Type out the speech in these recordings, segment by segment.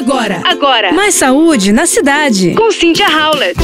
Agora, agora. Mais saúde na cidade. Com Cynthia Howlett.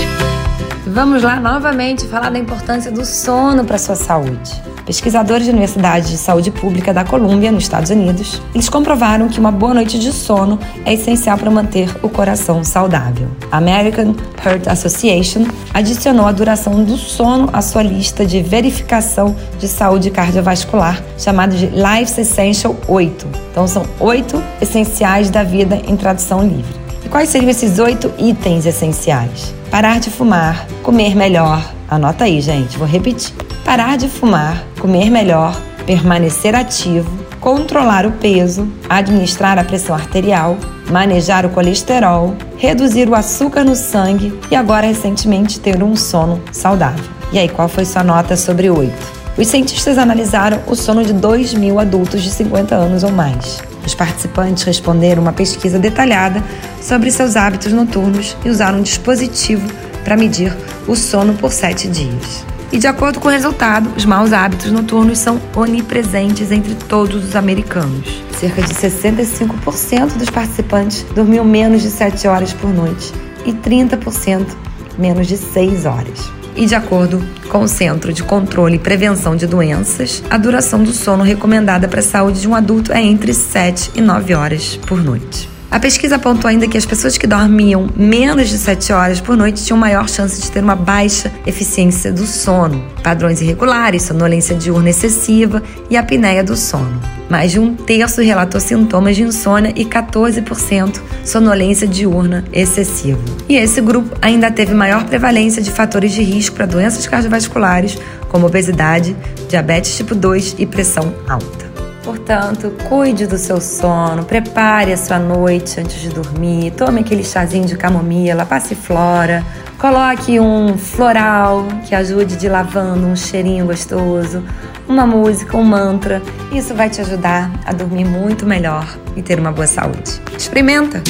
Vamos lá novamente falar da importância do sono para a sua saúde. Pesquisadores da Universidade de Saúde Pública da Colômbia, nos Estados Unidos, eles comprovaram que uma boa noite de sono é essencial para manter o coração saudável. A American Heart Association adicionou a duração do sono à sua lista de verificação de saúde cardiovascular, chamada de Life Essential 8. Então são oito essenciais da vida em tradução livre. E quais seriam esses oito itens essenciais? Parar de fumar, comer melhor. Anota aí, gente, vou repetir parar de fumar, comer melhor, permanecer ativo, controlar o peso, administrar a pressão arterial, manejar o colesterol, reduzir o açúcar no sangue e agora recentemente ter um sono saudável. E aí, qual foi sua nota sobre oito? Os cientistas analisaram o sono de 2 mil adultos de 50 anos ou mais. Os participantes responderam uma pesquisa detalhada sobre seus hábitos noturnos e usaram um dispositivo para medir o sono por sete dias. E de acordo com o resultado, os maus hábitos noturnos são onipresentes entre todos os americanos. Cerca de 65% dos participantes dormiam menos de 7 horas por noite e 30% menos de 6 horas. E de acordo com o Centro de Controle e Prevenção de Doenças, a duração do sono recomendada para a saúde de um adulto é entre 7 e 9 horas por noite. A pesquisa apontou ainda que as pessoas que dormiam menos de 7 horas por noite tinham maior chance de ter uma baixa eficiência do sono, padrões irregulares, sonolência diurna excessiva e apneia do sono. Mais de um terço relatou sintomas de insônia e 14% sonolência diurna excessiva. E esse grupo ainda teve maior prevalência de fatores de risco para doenças cardiovasculares, como obesidade, diabetes tipo 2 e pressão alta. Portanto, cuide do seu sono, prepare a sua noite antes de dormir, tome aquele chazinho de camomila, passiflora, coloque um floral que ajude de lavando, um cheirinho gostoso, uma música, um mantra. Isso vai te ajudar a dormir muito melhor e ter uma boa saúde. Experimenta!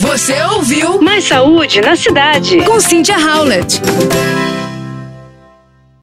Você ouviu Mais Saúde na Cidade com Cynthia Howlett.